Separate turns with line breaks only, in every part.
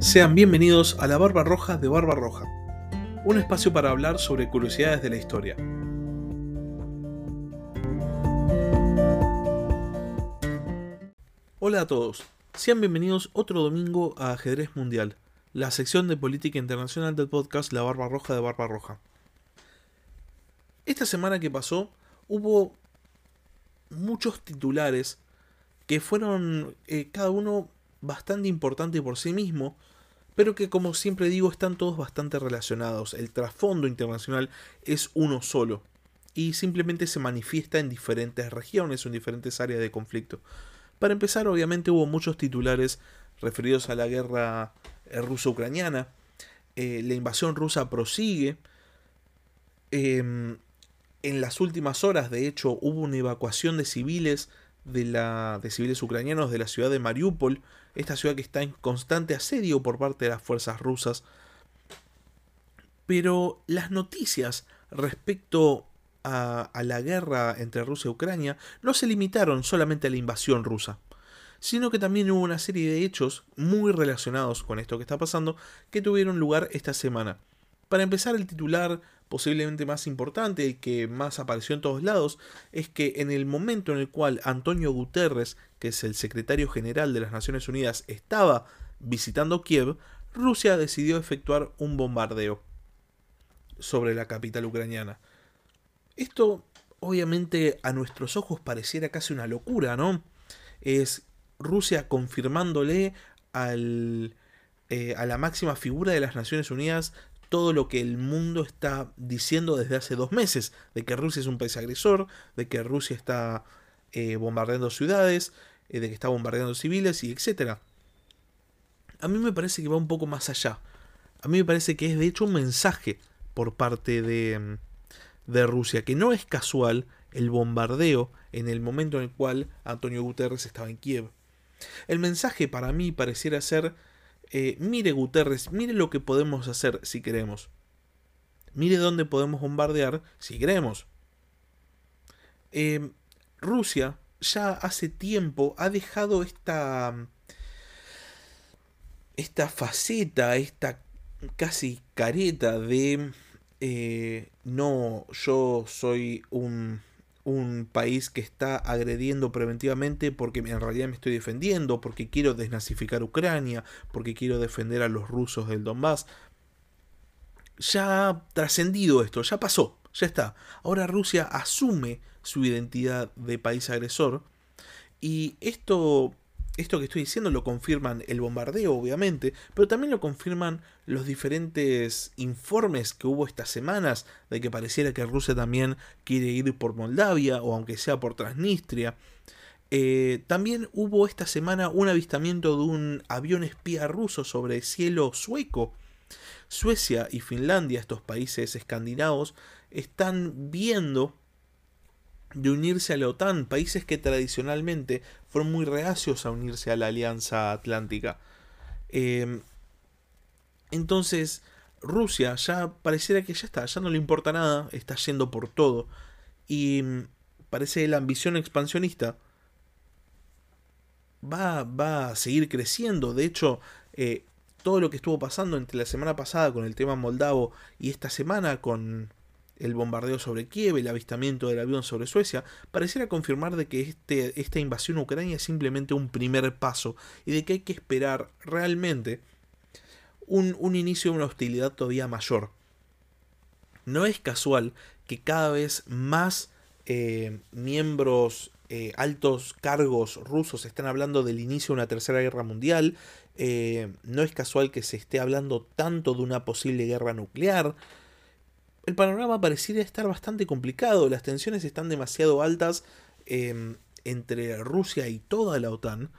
Sean bienvenidos a la Barba Roja de Barba Roja, un espacio para hablar sobre curiosidades de la historia. Hola a todos, sean bienvenidos otro domingo a Ajedrez Mundial, la sección de política internacional del podcast La Barba Roja de Barba Roja. Esta semana que pasó hubo muchos titulares que fueron eh, cada uno bastante importante por sí mismo, pero que como siempre digo están todos bastante relacionados. El trasfondo internacional es uno solo y simplemente se manifiesta en diferentes regiones o en diferentes áreas de conflicto. Para empezar, obviamente hubo muchos titulares referidos a la guerra eh, ruso-ucraniana. Eh, la invasión rusa prosigue. Em, en las últimas horas, de hecho, hubo una evacuación de civiles de, civiles ucranianos de la ciudad de Mariupol, esta ciudad que está en constante asedio por parte de las fuerzas rusas. Pero las noticias respecto a la guerra entre Rusia y Ucrania no se limitaron solamente a la invasión rusa, sino que también hubo una serie de hechos muy relacionados con esto que está pasando que tuvieron lugar esta semana. Para empezar, el titular posiblemente más importante y que más apareció en todos lados, es que en el momento en el cual Antonio Guterres, que es el secretario general de las Naciones Unidas, estaba visitando Kiev, Rusia decidió efectuar un bombardeo sobre la capital ucraniana. Esto obviamente a nuestros ojos pareciera casi una locura, ¿no? Es Rusia confirmándole al, eh, a la máxima figura de las Naciones Unidas todo lo que el mundo está diciendo desde hace dos meses, de que Rusia es un país agresor, de que Rusia está eh, bombardeando ciudades, eh, de que está bombardeando civiles y etc. A mí me parece que va un poco más allá. A mí me parece que es de hecho un mensaje por parte de, de Rusia, que no es casual el bombardeo en el momento en el cual Antonio Guterres estaba en Kiev. El mensaje para mí pareciera ser eh, mire Guterres, mire lo que podemos hacer si queremos. Mire dónde podemos bombardear si queremos. Em, Rusia ya hace tiempo ha dejado esta, esta faceta, esta casi careta de eh, no, yo soy un un país que está agrediendo preventivamente porque en realidad me estoy defendiendo, porque quiero desnazificar Ucrania, porque quiero defender a los rusos del Donbass. Ya ha trascendido esto, ya pasó, ya está. Ahora Rusia asume su identidad de país agresor y esto esto que estoy diciendo lo confirman el bombardeo, obviamente, pero también lo confirman los diferentes informes que hubo estas semanas de que pareciera que Rusia también quiere ir por Moldavia o aunque sea por Transnistria. Eh, también hubo esta semana un avistamiento de un avión espía ruso sobre cielo sueco. Suecia y Finlandia, estos países escandinavos, están viendo de unirse a la OTAN, países que tradicionalmente fueron muy reacios a unirse a la Alianza Atlántica. Em, entonces, Rusia ya pareciera que ya está, ya no le importa nada, está yendo por todo. Y mm, parece la ambición expansionista va, va a seguir creciendo. De hecho, eh, todo lo que estuvo pasando entre la semana pasada con el tema moldavo y esta semana con el bombardeo sobre Kiev, el avistamiento del avión sobre Suecia, pareciera confirmar de que este, esta invasión a Ucrania es simplemente un primer paso y de que hay que esperar realmente un, inicio de una hostilidad todavía mayor. No es casual que cada vez más eh, miembros, eh, altos cargos rusos están hablando del inicio de una tercera guerra mundial. Eh, no es casual que se esté hablando tanto de una posible guerra nuclear el panorama pareciera estar bastante complicado, las tensiones están demasiado altas em, entre Rusia y toda la OTAN,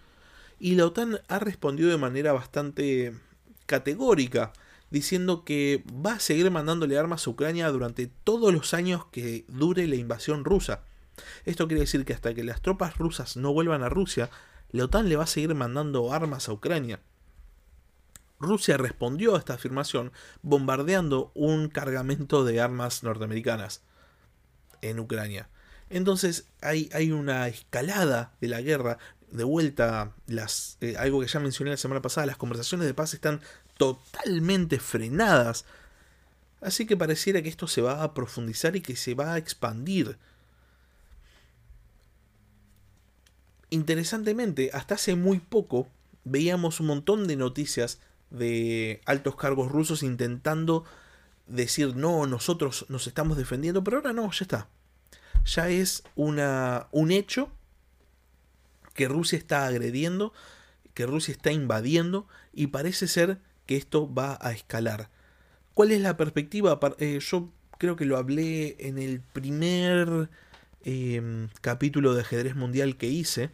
y la OTAN ha respondido de manera bastante categórica, diciendo que va a seguir mandándole armas a Ucrania durante todos los años que dure la invasión rusa. Esto quiere decir que hasta que las tropas rusas no vuelvan a Rusia, la OTAN le va a seguir mandando armas a Ucrania. Rusia respondió a esta afirmación bombardeando un cargamento de armas norteamericanas en Ucrania. Entonces hay, hay, una escalada de la guerra. de vuelta, las, eh, algo que ya mencioné la semana pasada, las conversaciones de paz están totalmente frenadas. Así que pareciera que esto se va a profundizar y que se va a expandir. Interesantemente, hasta hace muy poco veíamos un montón de noticias de altos cargos rusos intentando decir no, nosotros nos estamos defendiendo, pero ahora no, ya está. Ya es una, un hecho que Rusia está agrediendo, que Rusia está invadiendo y parece ser que esto va a escalar. ¿Cuál es la perspectiva? Eh, yo creo que lo hablé en el primer em, capítulo de ajedrez mundial que hice.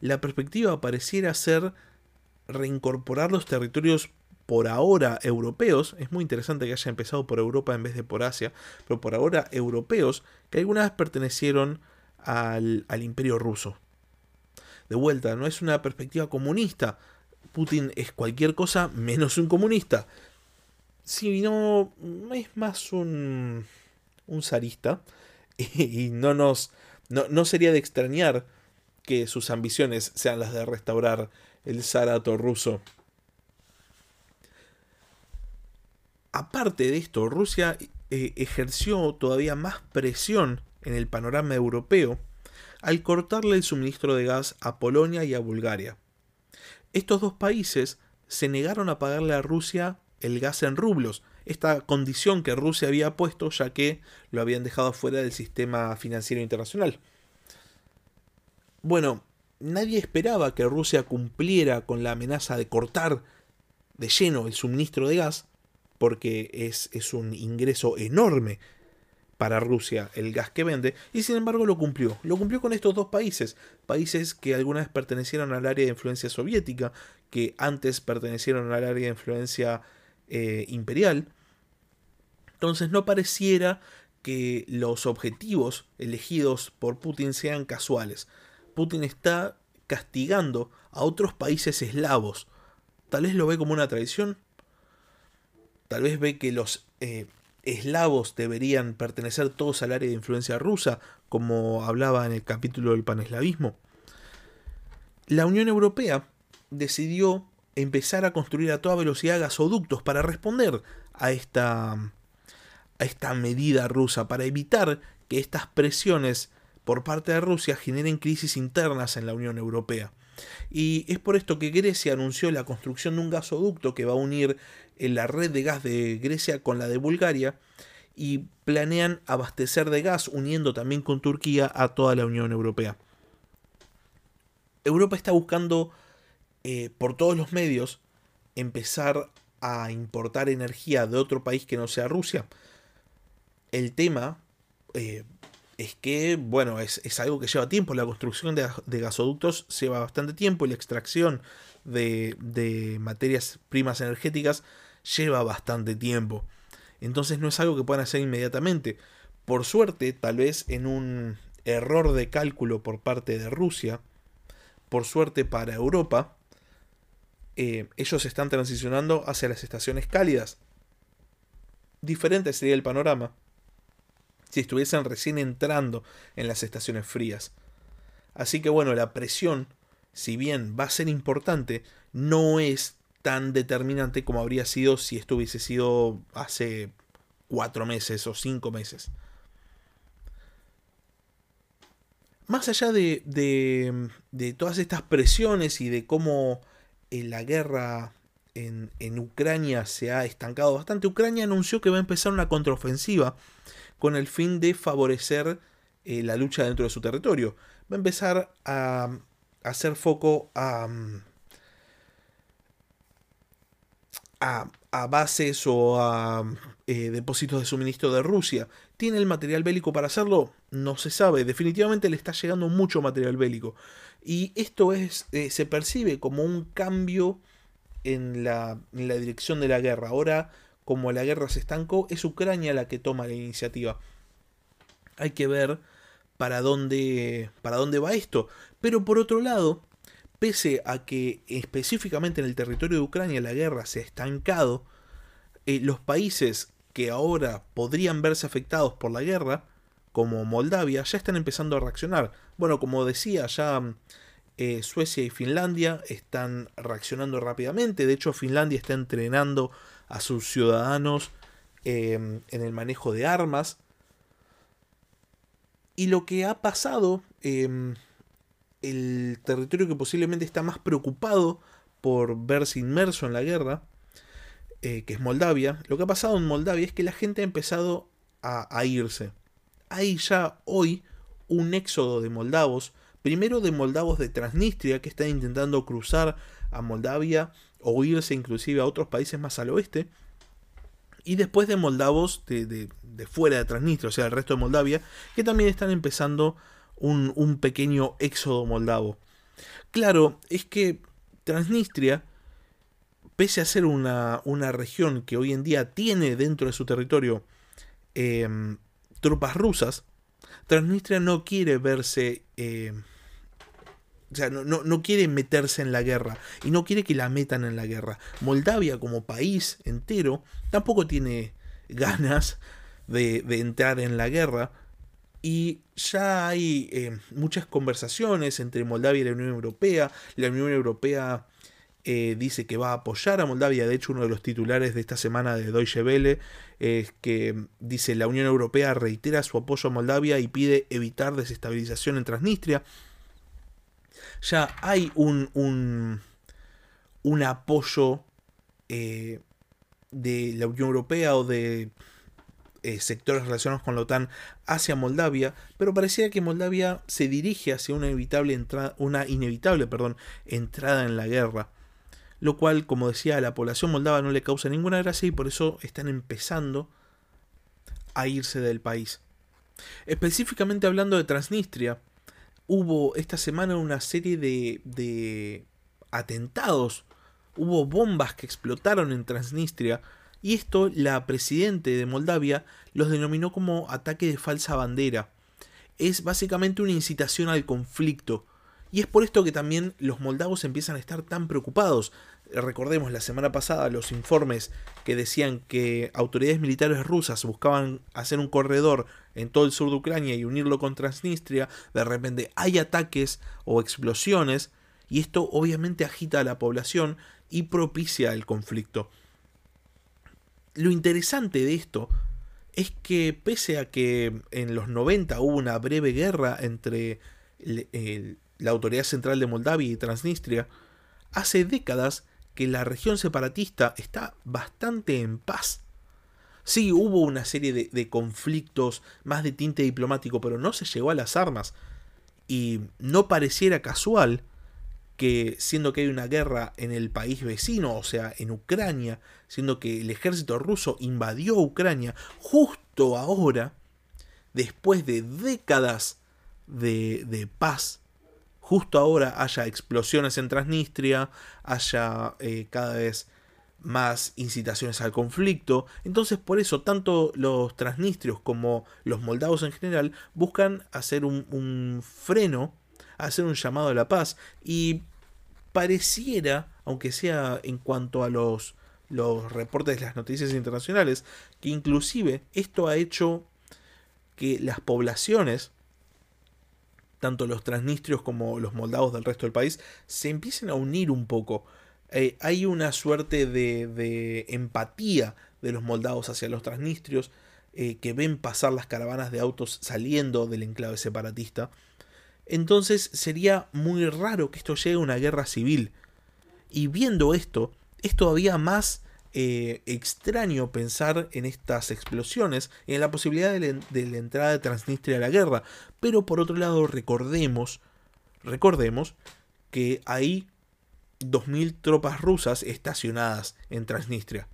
La perspectiva pareciera ser reincorporar los territorios por ahora europeos, es muy interesante que haya empezado por Europa en vez de por Asia, pero por ahora europeos, que alguna vez pertenecieron al, al imperio ruso. De vuelta, no es una perspectiva comunista. Putin es cualquier cosa menos un comunista. Si no, es más un, un zarista. Y, no nos. No, no sería de extrañar que sus ambiciones sean las de restaurar el zarato ruso. Aparte de esto, Rusia eh, ejerció todavía más presión en el panorama europeo al cortarle el suministro de gas a Polonia y a Bulgaria. Estos dos países se negaron a pagarle a Rusia el gas en rublos, esta condición que Rusia había puesto ya que lo habían dejado fuera del sistema financiero internacional. Bueno, nadie esperaba que Rusia cumpliera con la amenaza de cortar de lleno el suministro de gas, porque es, es un ingreso enorme para Rusia el gas que vende, y sin embargo lo cumplió. Lo cumplió con estos dos países, países que alguna vez pertenecieron al área de influencia soviética, que antes pertenecieron al área de influencia eh, imperial. Entonces no pareciera que los objetivos elegidos por Putin sean casuales. Putin está castigando a otros países eslavos. Tal vez lo ve como una traición. Tal vez ve que los eh, eslavos deberían pertenecer todos al área de influencia rusa, como hablaba en el capítulo del paneslavismo. La Unión Europea decidió empezar a construir a toda velocidad gasoductos para responder a esta, a esta medida rusa, para evitar que estas presiones por parte de Rusia generen crisis internas en la Unión Europea. Y es por esto que Grecia anunció la construcción de un gasoducto que va a unir la red de gas de Grecia con la de Bulgaria y planean abastecer de gas uniendo también con Turquía a toda la Unión Europea. Europa está buscando eh, por todos los medios empezar a importar energía de otro país que no sea Rusia. El tema eh, es que, bueno, es, algo que lleva tiempo. La construcción de, gasoductos lleva bastante tiempo y la extracción de, de, materias primas energéticas lleva bastante tiempo. Entonces no es algo que puedan hacer inmediatamente. Por suerte, tal vez en un error de cálculo por parte de Rusia, por suerte para Europa, eh, ellos están transicionando hacia las estaciones cálidas. Diferente sería el panorama si estuviesen recién entrando en las estaciones frías. Así que bueno, la presión, si bien va a ser importante, no es tan determinante como habría sido si esto hubiese sido hace cuatro meses o cinco meses. Más allá de, de, todas estas presiones y de cómo eh, la guerra en, en Ucrania se ha estancado bastante, Ucrania anunció que va a empezar una contraofensiva con el fin de favorecer eh, la lucha dentro de su territorio. Va a empezar a, hacer foco a, a, bases o a eh, depósitos de suministro de Rusia. ¿Tiene el material bélico para hacerlo? No se sabe. Definitivamente le está llegando mucho material bélico. Y esto es, eh, se percibe como un cambio en la, en la dirección de la guerra. Ahora como la guerra se estancó, es Ucrania la que toma la iniciativa. Hay que ver para dónde, para dónde va esto. Pero por otro lado, pese a que específicamente en el territorio de Ucrania la guerra se ha estancado, eh, los países que ahora podrían verse afectados por la guerra, como Moldavia, ya están empezando a reaccionar. Bueno, como decía, ya eh, Suecia y Finlandia están reaccionando rápidamente. De hecho, Finlandia está entrenando a sus ciudadanos em, en el manejo de armas. Y lo que ha pasado, em, el territorio que posiblemente está más preocupado por verse inmerso en la guerra, eh, que es Moldavia, lo que ha pasado en Moldavia es que la gente ha empezado a irse. Hay ya hoy un éxodo de moldavos, primero de moldavos de Transnistria que están intentando cruzar a Moldavia o irse inclusive a otros países más al oeste, y después de moldavos de, fuera de Transnistria, o sea, el resto de Moldavia, que también están empezando un, pequeño éxodo moldavo. Claro, es que Transnistria, pese a ser una, una, región que hoy en día tiene dentro de su territorio em, tropas rusas, Transnistria no quiere verse... Eh, o sea, no, no, quiere meterse en la guerra y no quiere que la metan en la guerra. Moldavia como país entero tampoco tiene ganas de, entrar en la guerra y ya hay eh, muchas conversaciones entre Moldavia y la Unión Europea. La Unión Europea eh, dice que va a apoyar a Moldavia. De hecho, uno de los titulares de esta semana de Deutsche Welle es que dice la Unión Europea reitera su apoyo a Moldavia y pide evitar desestabilización en Transnistria. Ya hay un, un, un apoyo eh, de la Unión Europea o de eh, sectores relacionados con la OTAN hacia Moldavia, pero parecía que Moldavia se dirige hacia una inevitable, una inevitable perdón, entrada en la guerra lo cual, como decía, a la población moldava no le causa ninguna gracia y por eso están empezando a irse del país. Específicamente hablando de Transnistria, hubo esta semana una serie de, de atentados, hubo bombas que explotaron en Transnistria y esto la presidente de Moldavia los denominó como ataque de falsa bandera. Es básicamente una incitación al conflicto, y es por esto que también los moldavos empiezan a estar tan preocupados. Recordemos la semana pasada los informes que decían que autoridades militares rusas buscaban hacer un corredor en todo el sur de Ucrania y unirlo con Transnistria. De repente hay ataques o explosiones y esto obviamente agita a la población y propicia el conflicto. Lo interesante de esto es que pese a que en los 90 hubo una breve guerra entre la Autoridad Central de Moldavia y Transnistria, hace décadas que la región separatista está bastante en paz. Sí, hubo una serie de, conflictos más de tinte diplomático, pero no se llegó a las armas. Y no pareciera casual que, siendo que hay una guerra en el país vecino, o sea, en Ucrania, siendo que el ejército ruso invadió Ucrania justo ahora, después de décadas de, de paz justo ahora haya explosiones en Transnistria, haya eh, cada vez más incitaciones al conflicto. Entonces por eso tanto los transnistrios como los moldavos en general buscan hacer un, freno, hacer un llamado a la paz. Y pareciera, aunque sea en cuanto a los, los reportes de las noticias internacionales, que inclusive esto ha hecho que las poblaciones tanto los transnistrios como los moldavos del resto del país, se empiecen a unir un poco. Eh, hay una suerte de, empatía de los moldavos hacia los transnistrios, eh, que ven pasar las caravanas de autos saliendo del enclave separatista. Entonces sería muy raro que esto llegue a una guerra civil. Y viendo esto, es todavía más eh, extraño pensar en estas explosiones y en la posibilidad de la, entrada de Transnistria a la guerra. Pero por otro lado, recordemos, recordemos que hay 2.000 tropas rusas estacionadas en Transnistria.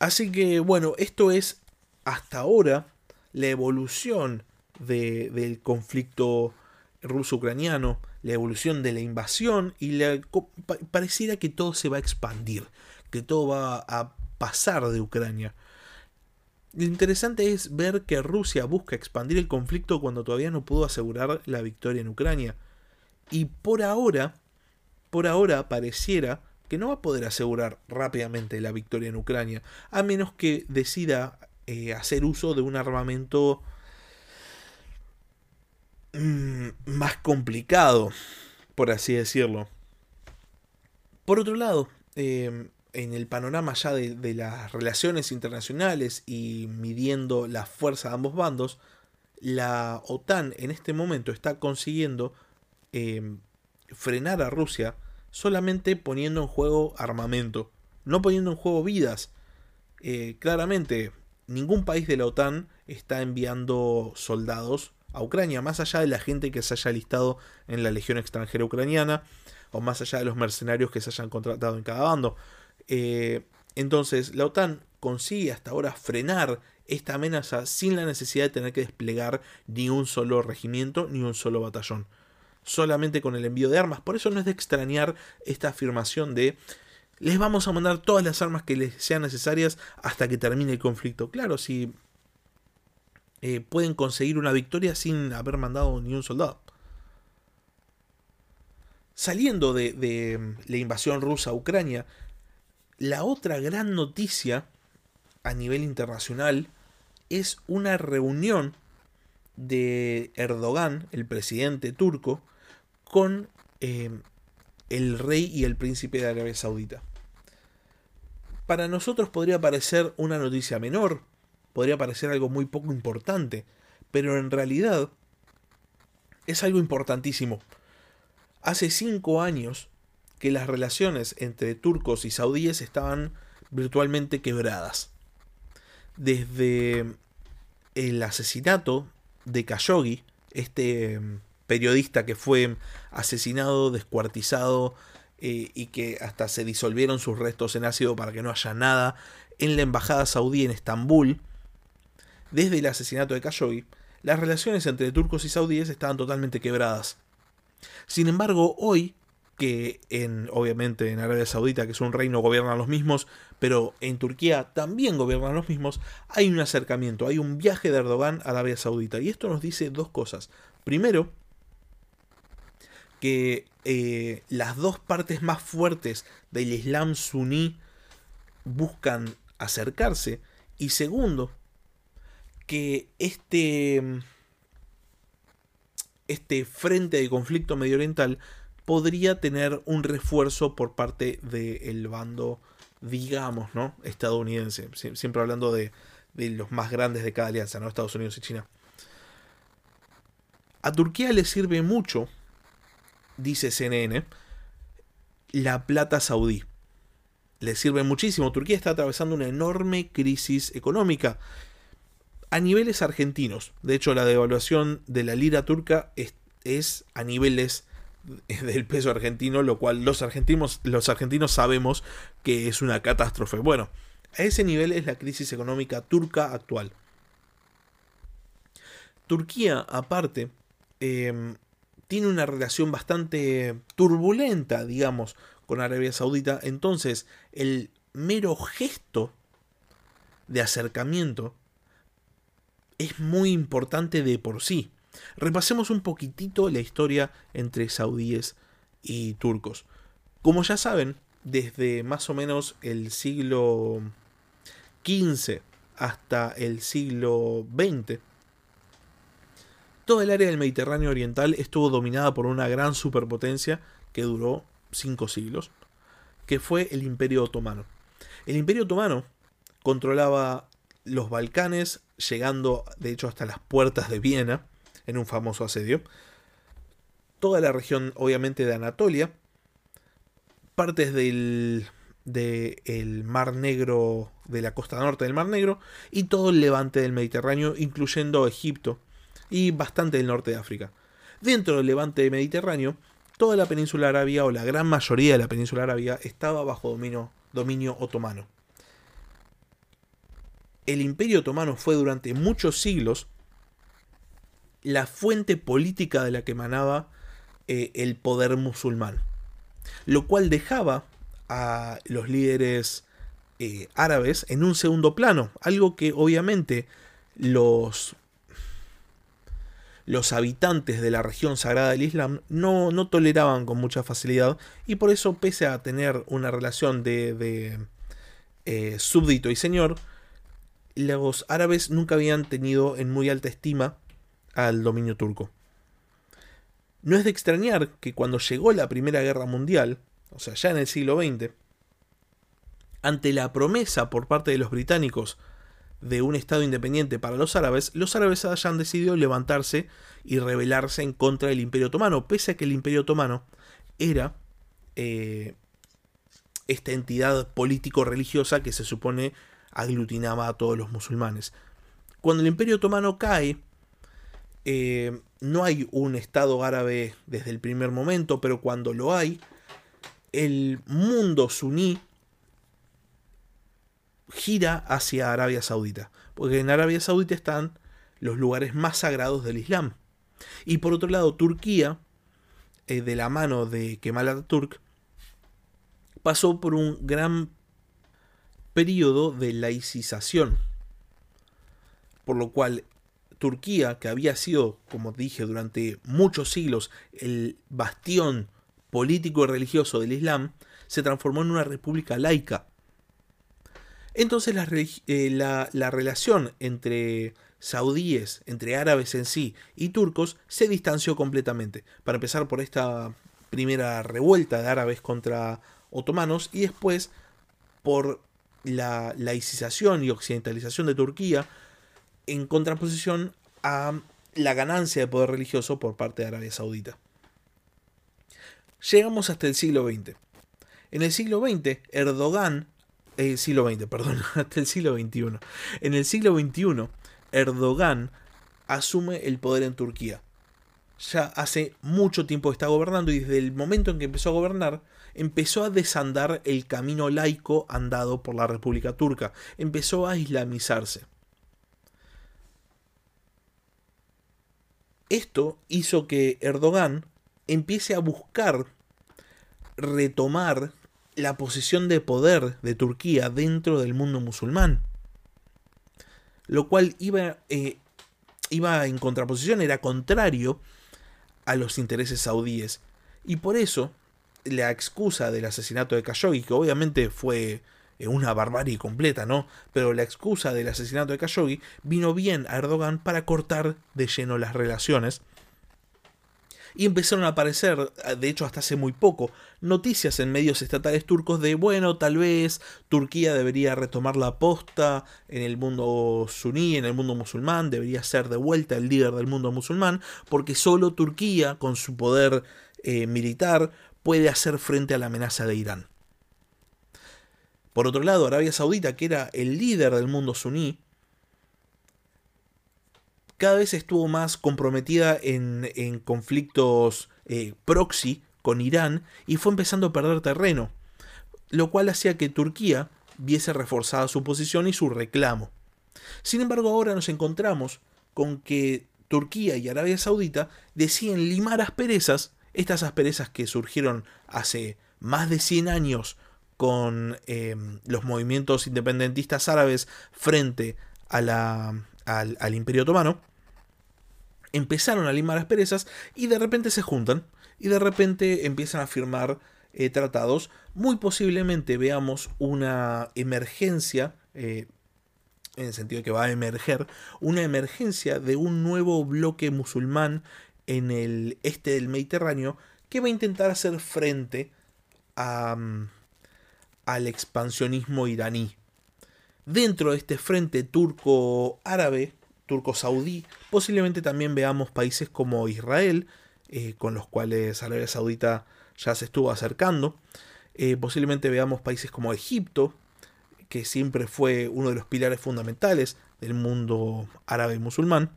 Así que bueno, esto es hasta ahora la evolución del conflicto ruso-ucraniano la evolución de la invasión y la, pareciera que todo se va a expandir, que todo va a pasar de Ucrania. Lo interesante es ver que Rusia busca expandir el conflicto cuando todavía no pudo asegurar la victoria en Ucrania. Y por ahora, por ahora pareciera que no va a poder asegurar rápidamente la victoria en Ucrania, a menos que decida eh, hacer uso de un armamento mm, más complicado, por así decirlo. Por otro lado, em, en el panorama ya de, las relaciones internacionales y midiendo la fuerza de ambos bandos, la OTAN en este momento está consiguiendo em, frenar a Rusia solamente poniendo en juego armamento, no poniendo en juego vidas. Eh, claramente, ningún país de la OTAN está enviando soldados a Ucrania, más allá de la gente que se haya listado en la Legión extranjera ucraniana, o más allá de los mercenarios que se hayan contratado en cada bando. Eh, entonces, la OTAN consigue hasta ahora frenar esta amenaza sin la necesidad de tener que desplegar ni un solo regimiento ni un solo batallón. Solamente con el envío de armas. Por eso no es de extrañar esta afirmación de les vamos a mandar todas las armas que les sean necesarias hasta que termine el conflicto. Claro, si eh, pueden conseguir una victoria sin haber mandado ni un soldado. Saliendo de, de la invasión rusa a Ucrania, la otra gran noticia a nivel internacional es una reunión de Erdogan, el presidente turco, con eh, el rey y el príncipe de Arabia Saudita. Para nosotros podría parecer una noticia menor, podría parecer algo muy poco importante, pero en realidad es algo importantísimo. Hace cinco años que las relaciones entre turcos y saudíes estaban virtualmente quebradas. Desde el asesinato de Khashoggi, este em, periodista que fue asesinado, descuartizado eh, y que hasta se disolvieron sus restos en ácido para que no haya nada en la embajada saudí en Estambul, desde el asesinato de Khashoggi, las relaciones entre turcos y saudíes estaban totalmente quebradas. Sin embargo, hoy que en, obviamente, en Arabia Saudita, que es un reino, gobiernan los mismos, pero en Turquía también gobiernan los mismos, hay un acercamiento, hay un viaje de Erdogan a Arabia Saudita. Y esto nos dice dos cosas. Primero, que eh, las dos partes más fuertes del Islam suní buscan acercarse. Y segundo, que este, este frente de conflicto medio oriental podría tener un refuerzo por parte del bando, digamos, ¿no? estadounidense. Siempre hablando de, los más grandes de cada alianza, ¿no? Estados Unidos y China. A Turquía le sirve mucho, dice CNN, la plata saudí. Le sirve muchísimo. Turquía está atravesando una enorme crisis económica a niveles argentinos. De hecho, la devaluación de la lira turca es a niveles del peso argentino, lo cual los argentinos, los argentinos sabemos que es una catástrofe. Bueno, a ese nivel es la crisis económica turca actual. Turquía, aparte, em, tiene una relación bastante turbulenta, digamos, con Arabia Saudita. Entonces, el mero gesto de acercamiento es muy importante de por sí. Repasemos un poquitito la historia entre saudíes y turcos. Como ya saben, desde más o menos el siglo XV hasta el siglo XX, toda el área del Mediterráneo Oriental estuvo dominada por una gran superpotencia que duró cinco siglos, que fue el Imperio Otomano. El Imperio Otomano controlaba los Balcanes, llegando de hecho hasta las puertas de Viena, en un famoso asedio. Toda la región, obviamente, de Anatolia. Partes del, del Mar Negro, de la costa norte del Mar Negro. Y todo el levante del Mediterráneo, incluyendo Egipto. Y bastante del norte de África. Dentro del levante mediterráneo, toda la península arábiga, o la gran mayoría de la península arábiga, estaba bajo dominio, dominio otomano. El imperio otomano fue durante muchos siglos la fuente política de la que emanaba eh, el poder musulmán, lo cual dejaba a los líderes eh, árabes en un segundo plano, algo que obviamente los, los habitantes de la región sagrada del Islam no, no, toleraban con mucha facilidad y por eso pese a tener una relación de, de eh, súbdito y señor, los árabes nunca habían tenido en muy alta estima al dominio turco. No es de extrañar que cuando llegó la Primera Guerra Mundial, o sea, ya en el siglo XX, ante la promesa por parte de los británicos de un Estado independiente para los árabes, los árabes hayan decidido levantarse y rebelarse en contra del Imperio Otomano, pese a que el Imperio Otomano era eh, esta entidad político-religiosa que se supone aglutinaba a todos los musulmanes. Cuando el Imperio Otomano cae, eh, no hay un Estado árabe desde el primer momento, pero cuando lo hay, el mundo suní gira hacia Arabia Saudita, porque en Arabia Saudita están los lugares más sagrados del Islam. Y por otro lado, Turquía, eh, de la mano de Kemal Atatürk, pasó por un gran periodo de laicización, por lo cual Turquía, que había sido, como dije, durante muchos siglos el bastión político y religioso del Islam, se transformó en una república laica. Entonces la, eh, la, relación entre saudíes, entre árabes en sí y turcos, se distanció completamente. Para empezar por esta primera revuelta de árabes contra otomanos y después por la laicización y occidentalización de Turquía en contraposición a la ganancia de poder religioso por parte de Arabia Saudita. Llegamos hasta el siglo XX. En el siglo XX, Erdogan, el siglo XX, perdón, hasta el siglo XXI. En el siglo XXI, Erdogan asume el poder en Turquía. Ya hace mucho tiempo está gobernando y desde el momento en que empezó a gobernar, empezó a desandar el camino laico andado por la República Turca. Empezó a islamizarse. Esto hizo que Erdogan empiece a buscar retomar la posición de poder de Turquía dentro del mundo musulmán. Lo cual iba, eh, iba en contraposición, era contrario a los intereses saudíes. Y por eso la excusa del asesinato de Khashoggi, que obviamente fue eh, una barbarie completa, ¿no? Pero la excusa del asesinato de Khashoggi vino bien a Erdogan para cortar de lleno las relaciones. Y empezaron a aparecer, de hecho hasta hace muy poco, noticias en medios estatales turcos de, bueno, tal vez Turquía debería retomar la posta en el mundo suní, en el mundo musulmán, debería ser de vuelta el líder del mundo musulmán, porque solo Turquía, con su poder eh, militar, puede hacer frente a la amenaza de Irán. Por otro lado, Arabia Saudita, que era el líder del mundo suní, cada vez estuvo más comprometida en, conflictos eh, proxy con Irán y fue empezando a perder terreno, lo cual hacía que Turquía viese reforzada su posición y su reclamo. Sin embargo, ahora nos encontramos con que Turquía y Arabia Saudita deciden limar asperezas estas asperezas que surgieron hace más de 100 años con eh, los movimientos independentistas árabes frente al, Imperio Otomano, empezaron a limar asperezas y de repente se juntan y de repente empiezan a firmar eh, tratados. Muy posiblemente veamos una emergencia, eh, en el sentido de que va a emerger, una emergencia de un nuevo bloque musulmán en el este del Mediterráneo que va a intentar hacer frente mm, al expansionismo iraní. Dentro de este frente turco-árabe, turco-saudí, posiblemente también veamos países como Israel, eh, con los cuales Arabia Saudita ya se estuvo acercando. Eh, posiblemente veamos países como Egipto, que siempre fue uno de los pilares fundamentales del mundo árabe musulmán.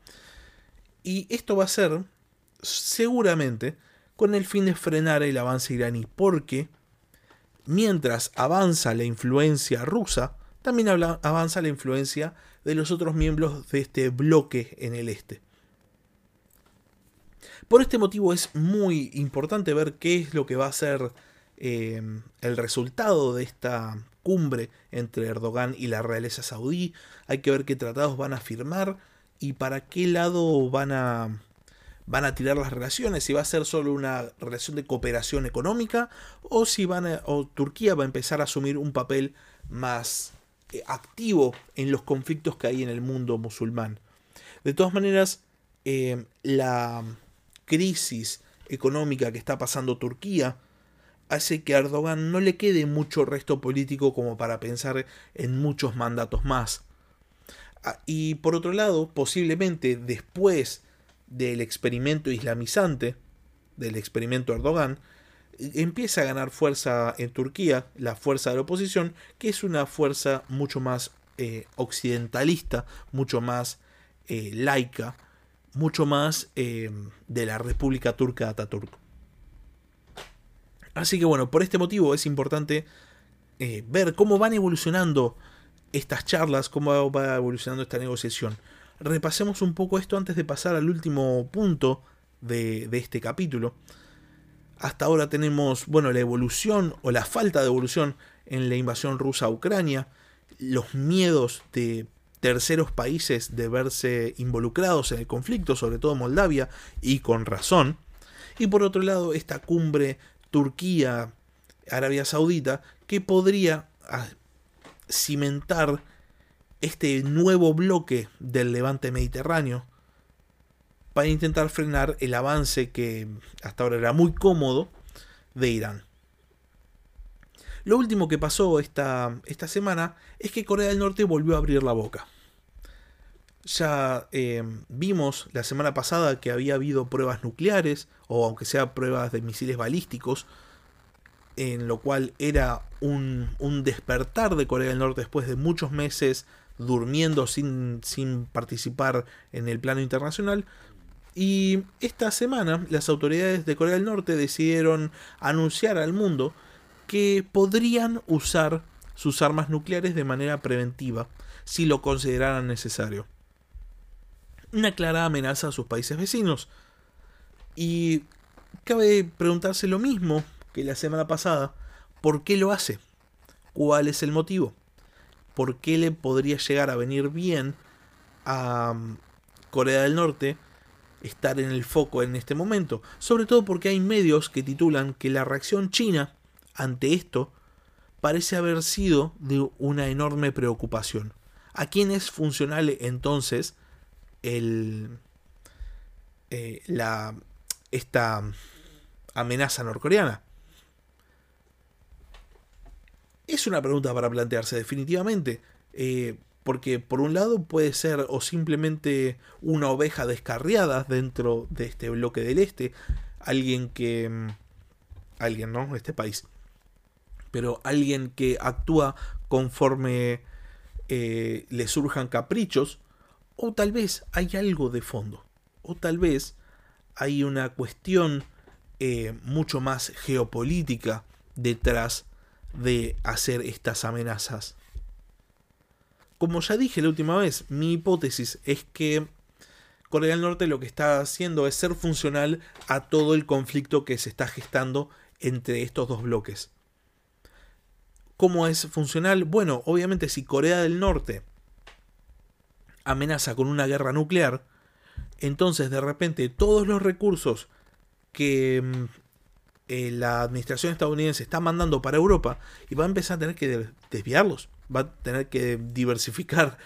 Y esto va a ser seguramente con el fin de frenar el avance iraní, porque mientras avanza la influencia rusa, también avanza la influencia de los otros miembros de este bloque en el este. Por este motivo es muy importante ver qué es lo que va a ser em, el resultado de esta cumbre entre Erdogan y la realeza saudí. Hay que ver qué tratados van a firmar y para qué lado van a van a tirar las relaciones, si va a ser solo una relación de cooperación económica o si van o Turquía va a empezar a asumir un papel más eh, activo en los conflictos que hay en el mundo musulmán. De todas maneras, eh, la crisis económica que está pasando Turquía hace que a Erdogan no le quede mucho resto político como para pensar en muchos mandatos más. Ah, y por otro lado, posiblemente después del experimento islamizante, del experimento Erdogan, empieza a ganar fuerza en Turquía, la fuerza de la oposición, que es una fuerza mucho más eh, occidentalista, mucho más eh, laica, mucho más eh, de la República Turca de Ataturk. Así que bueno, por este motivo es importante ver cómo van evolucionando estas charlas, cómo va evolucionando esta negociación. Repasemos un poco esto antes de pasar al último punto de, este capítulo. Hasta ahora tenemos, bueno, la evolución o la falta de evolución en la invasión rusa a Ucrania, los miedos de terceros países de verse involucrados en el conflicto, sobre todo Moldavia, y con razón. Y por otro lado, esta cumbre Turquía-Arabia Saudita, que podría ah, cimentar este nuevo bloque del levante mediterráneo para intentar frenar el avance que hasta ahora era muy cómodo de Irán. Lo último que pasó esta, esta semana es que Corea del Norte volvió a abrir la boca. Ya eh, vimos la semana pasada que había habido pruebas nucleares, o aunque sea pruebas de misiles balísticos, en lo cual era un, un despertar de Corea del Norte después de muchos meses durmiendo sin, sin participar en el plano internacional, y esta semana las autoridades de Corea del Norte decidieron anunciar al mundo que podrían usar sus armas nucleares de manera preventiva si lo consideraran necesario. Una clara amenaza a sus países vecinos. Y cabe preguntarse lo mismo que la semana pasada. ¿Por qué lo hace? ¿Cuál es el motivo? ¿Por qué le podría llegar a venir bien a mm, Corea del Norte estar en el foco en este momento, sobre todo porque hay medios que titulan que la reacción china ante esto parece haber sido de una enorme preocupación. ¿A quién es funcional entonces eh, la, esta amenaza norcoreana? Es una pregunta para plantearse definitivamente. Eh, porque por un lado puede ser o simplemente una oveja descarriada dentro de este bloque del este, alguien que... Mm, alguien, ¿no? Este país. Pero alguien que actúa conforme eh, le surjan caprichos, o tal vez hay algo de fondo, o tal vez hay una cuestión eh, mucho más geopolítica detrás de hacer estas amenazas. Como ya dije la última vez, mi hipótesis es que Corea del Norte lo que está haciendo es ser funcional a todo el conflicto que se está gestando entre estos dos bloques. ¿Cómo es funcional? Bueno, obviamente si Corea del Norte amenaza con una guerra nuclear, entonces de repente todos los recursos que mm, eh, la administración estadounidense está mandando para Europa y va a empezar a tener que desviarlos va a tener que diversificar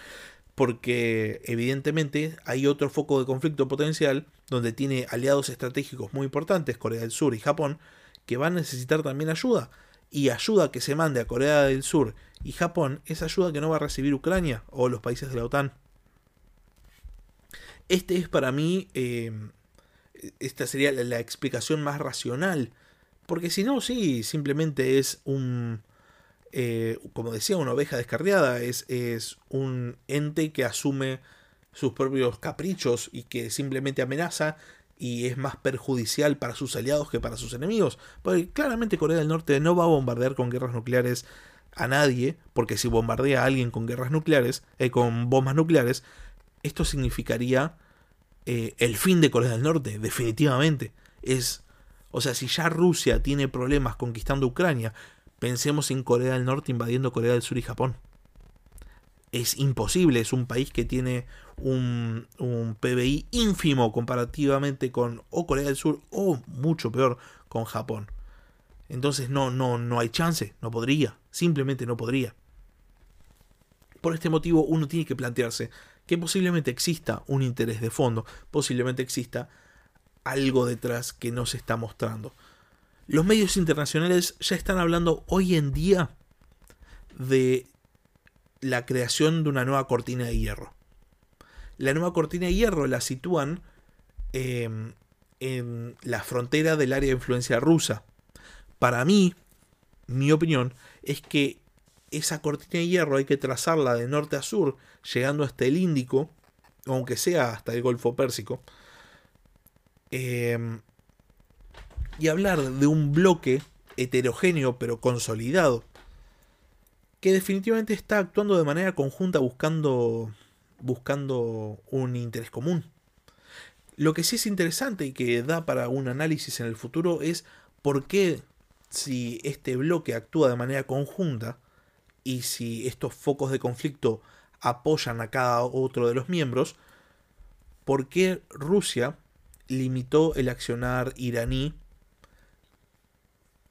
porque evidentemente hay otro foco de conflicto potencial donde tiene aliados estratégicos muy importantes, Corea del Sur y Japón, que van a necesitar también ayuda. Y ayuda que se mande a Corea del Sur y Japón es ayuda que no va a recibir Ucrania o los países de la OTAN. Este es para mí, eh, esta sería la explicación más racional. Porque si no, sí, simplemente es un, eh, como decía, una oveja descarriada, es, es un ente que asume sus propios caprichos y que simplemente amenaza y es más perjudicial para sus aliados que para sus enemigos. Porque claramente Corea del Norte no va a bombardear con guerras nucleares a nadie, porque si bombardea a alguien con guerras nucleares, eh, con bombas nucleares, esto significaría eh, el fin de Corea del Norte, definitivamente. Es, o sea, si ya Rusia tiene problemas conquistando Ucrania, Pensemos en Corea del Norte invadiendo Corea del Sur y Japón. Es imposible, es un país que tiene un, PBI ínfimo comparativamente con o Corea del Sur o mucho peor con Japón. Entonces no, no, no hay chance, no podría, simplemente no podría. Por este motivo uno tiene que plantearse que posiblemente exista un interés de fondo, posiblemente exista algo detrás que no se está mostrando. Los medios internacionales ya están hablando hoy en día de la creación de una nueva cortina de hierro. La nueva cortina de hierro la sitúan em, en la frontera del área de influencia rusa. Para mí, mi opinión, es que esa cortina de hierro hay que trazarla de norte a sur, llegando hasta el Índico, aunque sea hasta el Golfo Pérsico, em, y hablar de un bloque heterogéneo pero consolidado, que definitivamente está actuando de manera conjunta buscando, buscando un interés común. Lo que sí es interesante y que da para un análisis en el futuro es por qué si este bloque actúa de manera conjunta y si estos focos de conflicto apoyan a cada otro de los miembros, por qué Rusia limitó el accionar iraní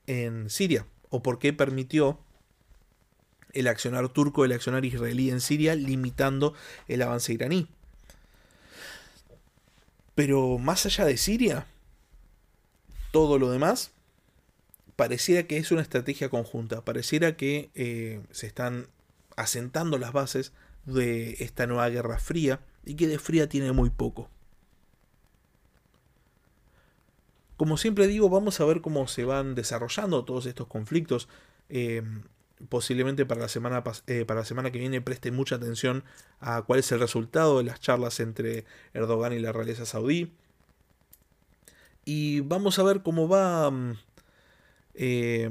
en Siria o por qué permitió el accionar turco, el accionar israelí en Siria, limitando el avance iraní. Pero más allá de Siria, todo lo demás pareciera que es una estrategia conjunta, pareciera que eh, se están asentando las bases de esta nueva guerra fría y que de fría tiene muy poco. Como siempre digo, vamos a ver cómo se van desarrollando todos estos conflictos. Eh, posiblemente para la, semana, eh, para la semana que viene preste mucha atención a cuál es el resultado de las charlas entre Erdogan y la realeza saudí. Y vamos a ver cómo va mm, eh,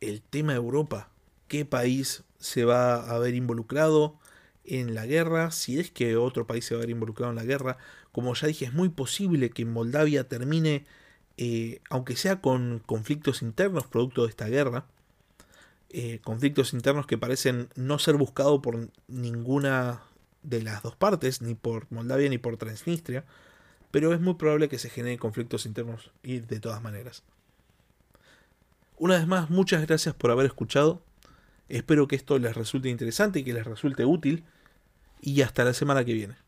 el tema de Europa. ¿Qué país se va a ver involucrado en la guerra? Si es que otro país se va a ver involucrado en la guerra. Como ya dije, es muy posible que Moldavia termine, eh, aunque sea con conflictos internos producto de esta guerra eh, conflictos internos que parecen no ser buscados por ninguna de las dos partes, ni por Moldavia ni por Transnistria, pero es muy probable que se generen conflictos internos y de todas maneras. Una vez más, muchas gracias por haber escuchado. Espero que esto les resulte interesante y que les resulte útil. Y hasta la semana que viene.